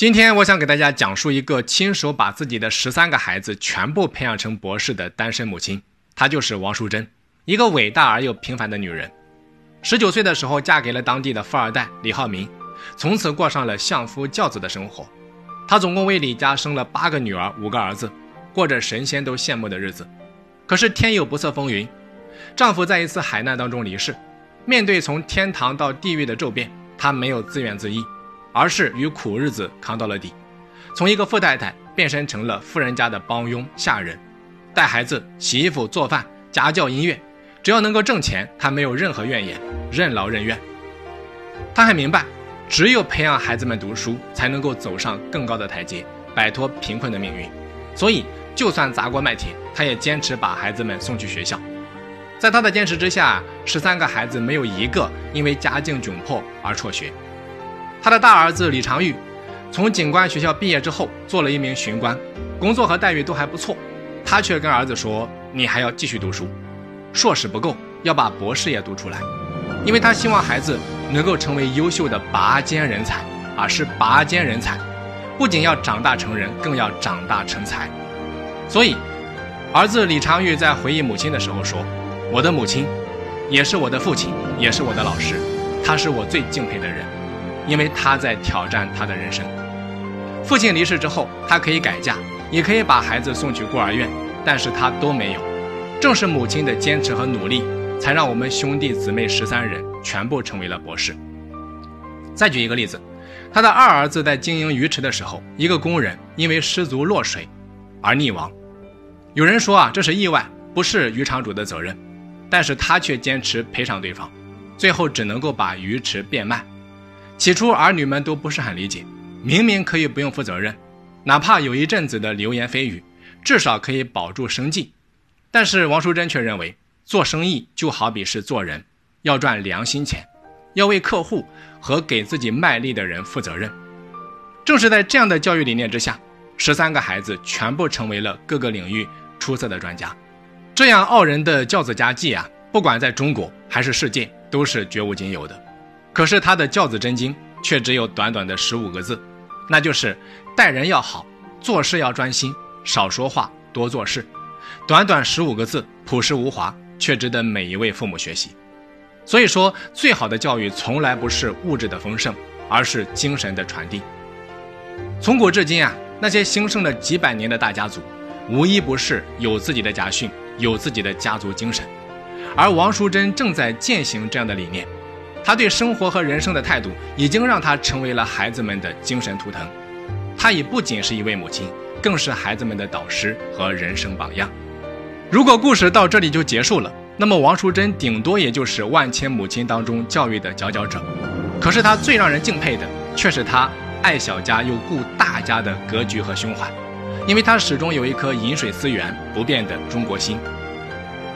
今天我想给大家讲述一个亲手把自己的十三个孩子全部培养成博士的单身母亲，她就是王淑珍，一个伟大而又平凡的女人。十九岁的时候嫁给了当地的富二代李浩明，从此过上了相夫教子的生活。她总共为李家生了八个女儿，五个儿子，过着神仙都羡慕的日子。可是天有不测风云，丈夫在一次海难当中离世。面对从天堂到地狱的骤变，她没有自怨自艾。而是与苦日子扛到了底，从一个富太太变身成了富人家的帮佣下人，带孩子、洗衣服、做饭、家教、音乐，只要能够挣钱，她没有任何怨言，任劳任怨。她很明白，只有培养孩子们读书，才能够走上更高的台阶，摆脱贫困的命运。所以，就算砸锅卖铁，她也坚持把孩子们送去学校。在她的坚持之下，十三个孩子没有一个因为家境窘迫而辍学。他的大儿子李长玉，从警官学校毕业之后，做了一名巡官，工作和待遇都还不错。他却跟儿子说：“你还要继续读书，硕士不够，要把博士也读出来。”因为他希望孩子能够成为优秀的拔尖人才，而，是拔尖人才，不仅要长大成人，更要长大成才。所以，儿子李长玉在回忆母亲的时候说：“我的母亲，也是我的父亲，也是我的老师，他是我最敬佩的人。”因为他在挑战他的人生。父亲离世之后，他可以改嫁，也可以把孩子送去孤儿院，但是他都没有。正是母亲的坚持和努力，才让我们兄弟姊妹十三人全部成为了博士。再举一个例子，他的二儿子在经营鱼池的时候，一个工人因为失足落水而溺亡。有人说啊，这是意外，不是渔场主的责任，但是他却坚持赔偿对方，最后只能够把鱼池变卖。起初，儿女们都不是很理解，明明可以不用负责任，哪怕有一阵子的流言蜚语，至少可以保住生计。但是王淑珍却认为，做生意就好比是做人，要赚良心钱，要为客户和给自己卖力的人负责任。正是在这样的教育理念之下，十三个孩子全部成为了各个领域出色的专家。这样傲人的教子佳绩啊，不管在中国还是世界，都是绝无仅有的。可是他的教子真经却只有短短的十五个字，那就是待人要好，做事要专心，少说话，多做事。短短十五个字，朴实无华，却值得每一位父母学习。所以说，最好的教育从来不是物质的丰盛，而是精神的传递。从古至今啊，那些兴盛了几百年的大家族，无一不是有自己的家训，有自己的家族精神。而王淑珍正在践行这样的理念。他对生活和人生的态度，已经让他成为了孩子们的精神图腾。他已不仅是一位母亲，更是孩子们的导师和人生榜样。如果故事到这里就结束了，那么王淑珍顶多也就是万千母亲当中教育的佼佼者。可是她最让人敬佩的，却是她爱小家又顾大家的格局和胸怀，因为她始终有一颗饮水思源、不变的中国心。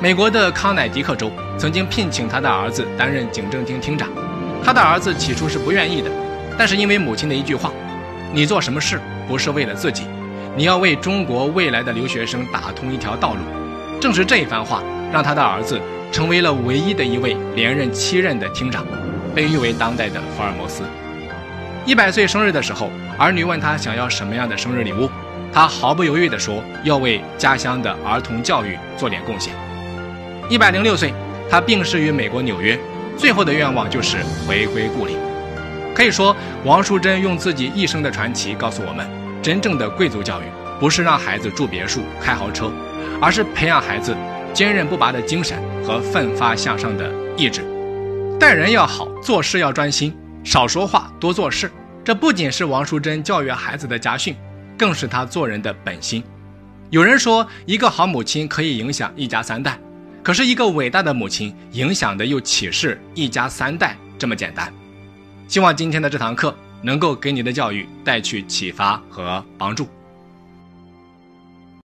美国的康乃狄克州曾经聘请他的儿子担任警政厅厅长，他的儿子起初是不愿意的，但是因为母亲的一句话：“你做什么事不是为了自己，你要为中国未来的留学生打通一条道路。”正是这一番话，让他的儿子成为了唯一的一位连任七任的厅长，被誉为当代的福尔摩斯。一百岁生日的时候，儿女问他想要什么样的生日礼物，他毫不犹豫地说：“要为家乡的儿童教育做点贡献。”一百零六岁，他病逝于美国纽约，最后的愿望就是回归故里。可以说，王淑珍用自己一生的传奇告诉我们：真正的贵族教育不是让孩子住别墅、开豪车，而是培养孩子坚韧不拔的精神和奋发向上的意志。待人要好，做事要专心，少说话，多做事。这不仅是王淑珍教育孩子的家训，更是她做人的本心。有人说，一个好母亲可以影响一家三代。可是，一个伟大的母亲影响的又岂是一家三代这么简单？希望今天的这堂课能够给你的教育带去启发和帮助。